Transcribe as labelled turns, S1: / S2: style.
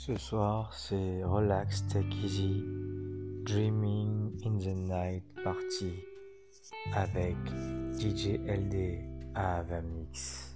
S1: Ce soir, c'est Relax Take Easy, Dreaming in the Night Party avec DJ LD à Avamix.